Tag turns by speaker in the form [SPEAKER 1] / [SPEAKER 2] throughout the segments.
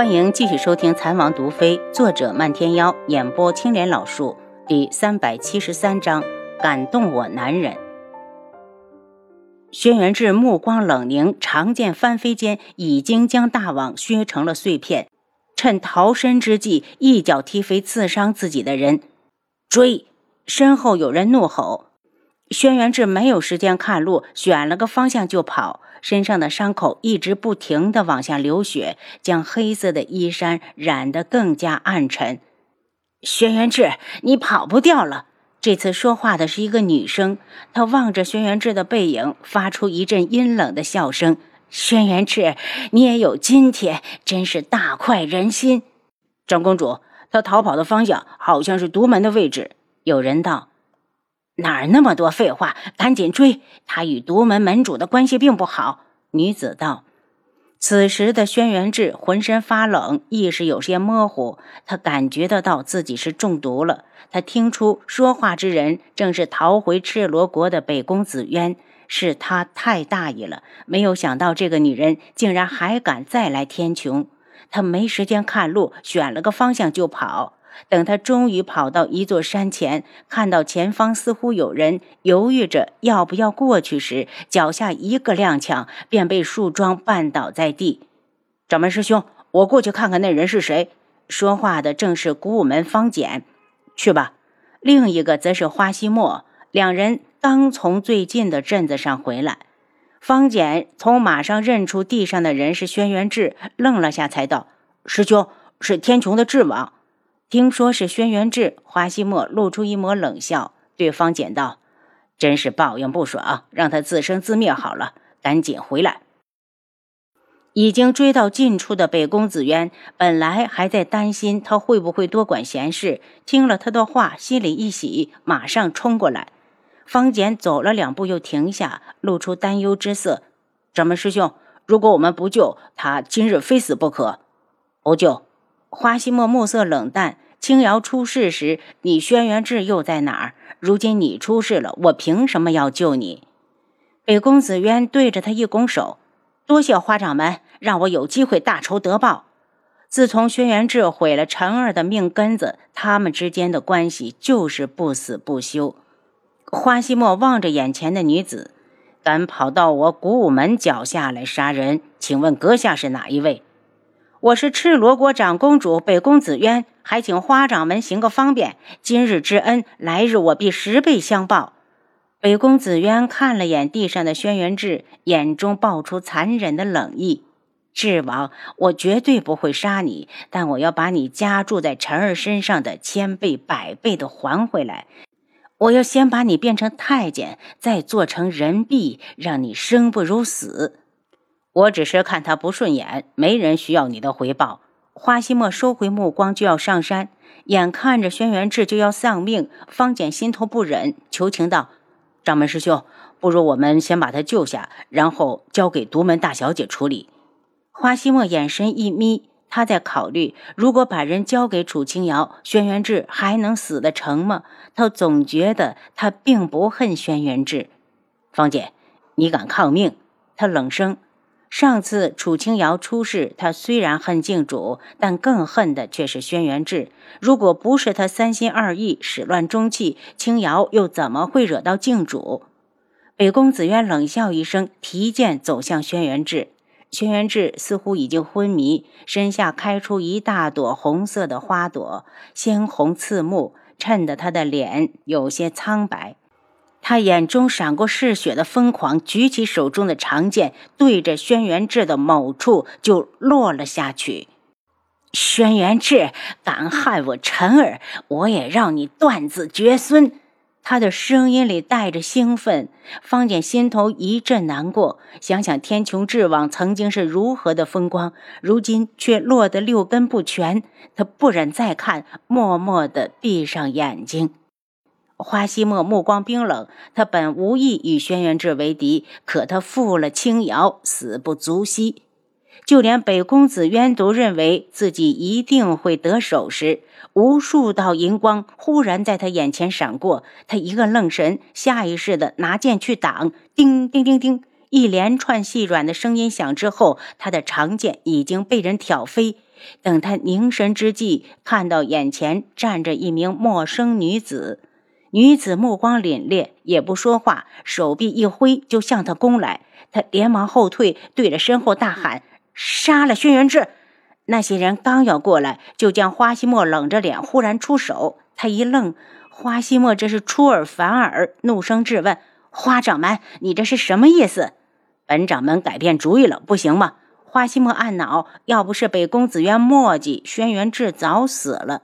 [SPEAKER 1] 欢迎继续收听《残王毒妃》，作者漫天妖，演播青莲老树，第三百七十三章：感动我男人。轩辕志目光冷凝，长剑翻飞间，已经将大网削成了碎片。趁逃生之际，一脚踢飞刺伤自己的人。追！身后有人怒吼。轩辕志没有时间看路，选了个方向就跑。身上的伤口一直不停地往下流血，将黑色的衣衫染得更加暗沉。轩辕志，你跑不掉了！这次说话的是一个女生，她望着轩辕志的背影，发出一阵阴冷的笑声。轩辕志，你也有今天，真是大快人心。
[SPEAKER 2] 长公主，他逃跑的方向好像是独门的位置。
[SPEAKER 1] 有人道。哪儿那么多废话？赶紧追！他与独门门主的关系并不好。女子道。此时的轩辕志浑身发冷，意识有些模糊。他感觉得到自己是中毒了。他听出说话之人正是逃回赤罗国的北宫紫渊，是他太大意了，没有想到这个女人竟然还敢再来天穹。他没时间看路，选了个方向就跑。等他终于跑到一座山前，看到前方似乎有人，犹豫着要不要过去时，脚下一个踉跄，便被树桩绊倒在地。
[SPEAKER 2] 掌门师兄，我过去看看那人是谁。
[SPEAKER 1] 说话的正是古武门方简。去吧。另一个则是花希墨。两人刚从最近的镇子上回来。方简从马上认出地上的人是轩辕志，愣了下，才道：“
[SPEAKER 2] 师兄，是天穹的智王。”
[SPEAKER 1] 听说是轩辕志，花希墨露出一抹冷笑，对方简道：“真是报应不爽，让他自生自灭好了，赶紧回来。”已经追到近处的北宫紫渊，本来还在担心他会不会多管闲事，听了他的话，心里一喜，马上冲过来。方简走了两步，又停下，露出担忧之色：“
[SPEAKER 2] 掌门师兄，如果我们不救他，今日非死不可。
[SPEAKER 1] 不救。”花希墨目色冷淡。青瑶出事时，你轩辕志又在哪儿？如今你出事了，我凭什么要救你？北宫子渊对着他一拱手：“多谢花掌门，让我有机会大仇得报。”自从轩辕志毁了陈儿的命根子，他们之间的关系就是不死不休。花希墨望着眼前的女子，敢跑到我古武门脚下来杀人？请问阁下是哪一位？我是赤罗国长公主北宫紫渊，还请花掌门行个方便。今日之恩，来日我必十倍相报。北宫紫渊看了眼地上的轩辕志，眼中爆出残忍的冷意。智王，我绝对不会杀你，但我要把你加注在辰儿身上的千倍百倍的还回来。我要先把你变成太监，再做成人婢，让你生不如死。我只是看他不顺眼，没人需要你的回报。花希墨收回目光，就要上山，眼看着轩辕志就要丧命，方简心头不忍，求情道：“掌门师兄，不如我们先把他救下，然后交给独门大小姐处理。”花希墨眼神一眯，他在考虑：如果把人交给楚清瑶，轩辕志还能死得成吗？他总觉得他并不恨轩辕志。方姐，你敢抗命？他冷声。上次楚清瑶出事，他虽然恨靖主，但更恨的却是轩辕志。如果不是他三心二意、始乱终弃，清瑶又怎么会惹到靖主？北宫紫渊冷笑一声，提剑走向轩辕志。轩辕志似乎已经昏迷，身下开出一大朵红色的花朵，鲜红刺目，衬得他的脸有些苍白。他眼中闪过嗜血的疯狂，举起手中的长剑，对着轩辕志的某处就落了下去。轩辕志敢害我辰儿，我也让你断子绝孙！他的声音里带着兴奋。方简心头一阵难过，想想天穹智网曾经是如何的风光，如今却落得六根不全，他不忍再看，默默地闭上眼睛。花希墨目光冰冷，他本无意与轩辕志为敌，可他负了青瑶，死不足惜。就连北公子渊都认为自己一定会得手时，无数道银光忽然在他眼前闪过，他一个愣神，下意识的拿剑去挡。叮叮叮叮，一连串细软的声音响之后，他的长剑已经被人挑飞。等他凝神之际，看到眼前站着一名陌生女子。女子目光凛冽，也不说话，手臂一挥就向他攻来。他连忙后退，对着身后大喊：“杀了轩辕志！”那些人刚要过来，就见花希墨冷着脸忽然出手。他一愣，花希墨这是出尔反尔，怒声质问：“花掌门，你这是什么意思？”
[SPEAKER 2] 本掌门改变主意了，不行吗？
[SPEAKER 1] 花希墨暗恼，要不是北宫子渊墨迹，轩辕志早死了。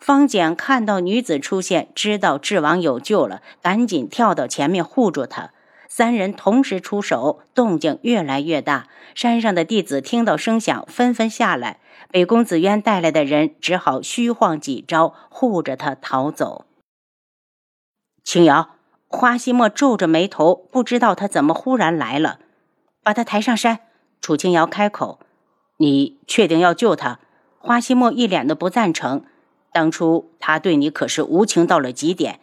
[SPEAKER 1] 方简看到女子出现，知道智王有救了，赶紧跳到前面护住他。三人同时出手，动静越来越大。山上的弟子听到声响，纷纷下来。北宫子渊带来的人只好虚晃几招，护着他逃走。
[SPEAKER 2] 青瑶，
[SPEAKER 1] 花希墨皱着眉头，不知道他怎么忽然来了。把他抬上山。楚青瑶开口：“
[SPEAKER 2] 你确定要救他？”
[SPEAKER 1] 花希墨一脸的不赞成。当初他对你可是无情到了极点，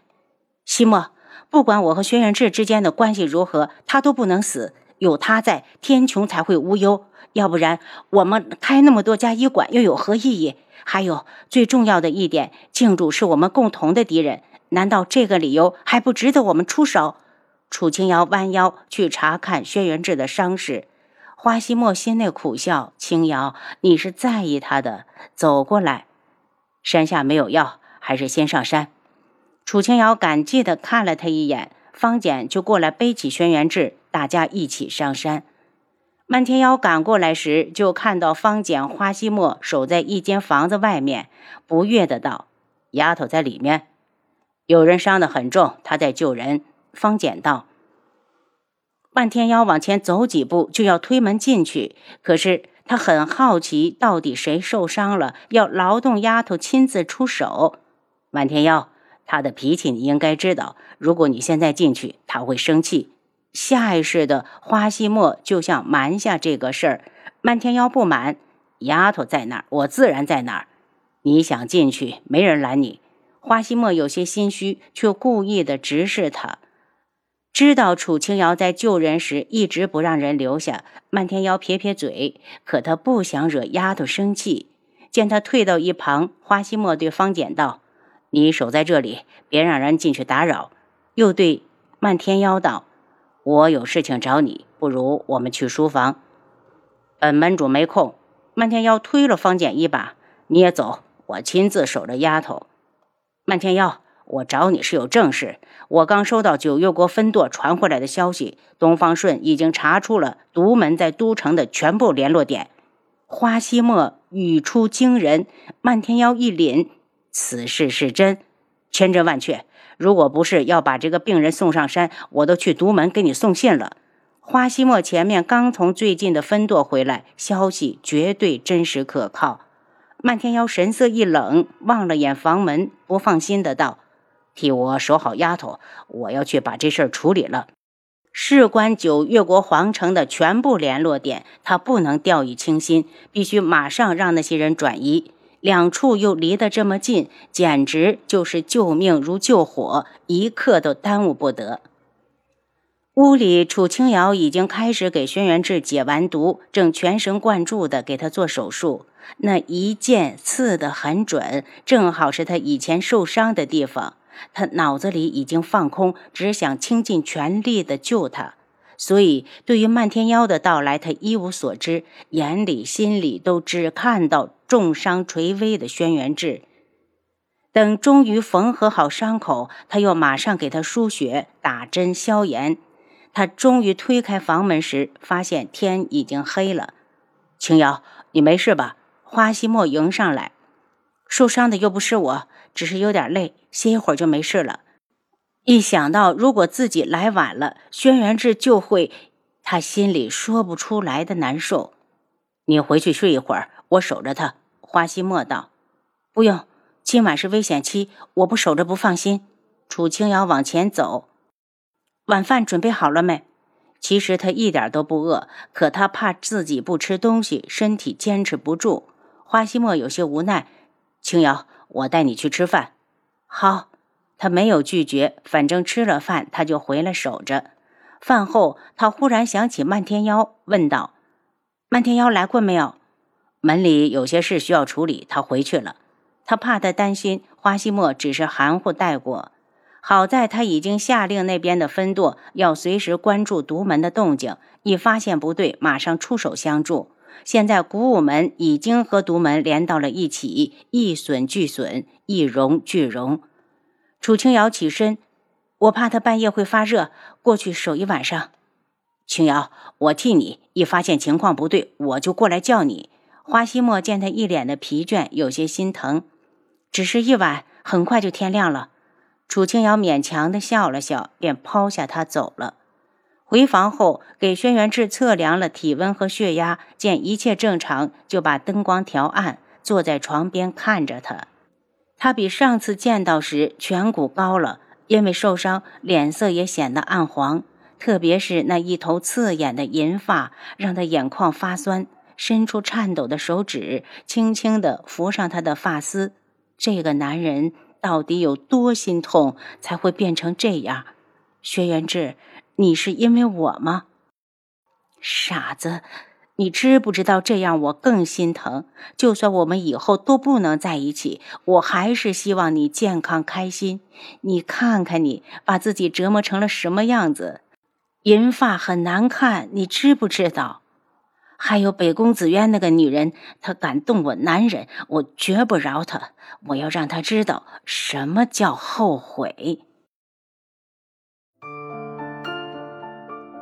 [SPEAKER 1] 西墨。不管我和轩辕志之间的关系如何，他都不能死。有他在，天穹才会无忧。要不然，我们开那么多家医馆又有何意义？还有最重要的一点，静主是我们共同的敌人。难道这个理由还不值得我们出手？楚清瑶弯腰去查看轩辕志的伤势，花希墨心内苦笑：清瑶，你是在意他的。走过来，
[SPEAKER 2] 山下没有药，还是先上山。
[SPEAKER 1] 楚清瑶感激地看了他一眼，方简就过来背起轩辕志，大家一起上山。漫天妖赶过来时，就看到方简、花希墨守在一间房子外面，不悦的道：“
[SPEAKER 2] 丫头在里面，有人伤得很重，他在救人。”
[SPEAKER 1] 方简道。漫天妖往前走几步，就要推门进去，可是他很好奇，到底谁受伤了，要劳动丫头亲自出手。
[SPEAKER 2] 漫天妖。他的脾气你应该知道，如果你现在进去，他会生气。
[SPEAKER 1] 下意识的，花希墨就想瞒下这个事儿。漫天妖不满，
[SPEAKER 2] 丫头在哪儿，我自然在哪儿。你想进去，没人拦你。
[SPEAKER 1] 花希墨有些心虚，却故意的直视他。知道楚清瑶在救人时一直不让人留下，漫天妖撇撇嘴，可他不想惹丫头生气。见他退到一旁，花希墨对方简道。
[SPEAKER 2] 你守在这里，别让人进去打扰。
[SPEAKER 1] 又对漫天妖道：“
[SPEAKER 2] 我有事情找你，不如我们去书房。”
[SPEAKER 1] 本门主没空。漫天妖推了方简一把：“你也走，我亲自守着丫头。”
[SPEAKER 2] 漫天妖，我找你是有正事。我刚收到九月国分舵传回来的消息，东方顺已经查出了独门在都城的全部联络点。
[SPEAKER 1] 花希墨语出惊人，漫天妖一凛。
[SPEAKER 2] 此事是真，千真万确。如果不是要把这个病人送上山，我都去独门给你送信了。
[SPEAKER 1] 花希墨前面刚从最近的分舵回来，消息绝对真实可靠。漫天妖神色一冷，望了眼房门，不放心的道：“
[SPEAKER 2] 替我守好丫头，我要去把这事儿处理了。
[SPEAKER 1] 事关九月国皇城的全部联络点，他不能掉以轻心，必须马上让那些人转移。”两处又离得这么近，简直就是救命如救火，一刻都耽误不得。屋里，楚清瑶已经开始给轩辕志解完毒，正全神贯注地给他做手术。那一剑刺得很准，正好是他以前受伤的地方。他脑子里已经放空，只想倾尽全力地救他。所以，对于漫天妖的到来，他一无所知，眼里心里都只看到重伤垂危的轩辕志。等终于缝合好伤口，他又马上给他输血、打针消炎。他终于推开房门时，发现天已经黑了。
[SPEAKER 2] 青瑶，你没事吧？
[SPEAKER 1] 花希墨迎上来，受伤的又不是我，只是有点累，歇一会儿就没事了。一想到如果自己来晚了，轩辕志就会，他心里说不出来的难受。
[SPEAKER 2] 你回去睡一会儿，我守着他。
[SPEAKER 1] 花希墨道：“不用，今晚是危险期，我不守着不放心。”楚清瑶往前走，晚饭准备好了没？其实他一点都不饿，可他怕自己不吃东西，身体坚持不住。花希墨有些无奈：“
[SPEAKER 2] 清瑶，我带你去吃饭。”
[SPEAKER 1] 好。他没有拒绝，反正吃了饭，他就回来守着。饭后，他忽然想起漫天妖，问道：“漫天妖来过没有？”“门里有些事需要处理，他回去了。他怕他担心，花希墨只是含糊带过。好在他已经下令那边的分舵要随时关注独门的动静，一发现不对，马上出手相助。现在古武门已经和独门连到了一起，一损俱损，一荣俱荣。楚清瑶起身，我怕他半夜会发热，过去守一晚上。
[SPEAKER 2] 清瑶，我替你，一发现情况不对，我就过来叫你。
[SPEAKER 1] 花希墨见他一脸的疲倦，有些心疼。只是一晚，很快就天亮了。楚清瑶勉强的笑了笑，便抛下他走了。回房后，给轩辕志测量了体温和血压，见一切正常，就把灯光调暗，坐在床边看着他。他比上次见到时颧骨高了，因为受伤，脸色也显得暗黄，特别是那一头刺眼的银发，让他眼眶发酸，伸出颤抖的手指，轻轻地拂上他的发丝。这个男人。到底有多心痛才会变成这样？轩辕志，你是因为我吗？傻子，你知不知道这样我更心疼？就算我们以后都不能在一起，我还是希望你健康开心。你看看你，把自己折磨成了什么样子？银发很难看，你知不知道？还有北宫子渊那个女人，她敢动我男人，我绝不饶她！我要让她知道什么叫后悔。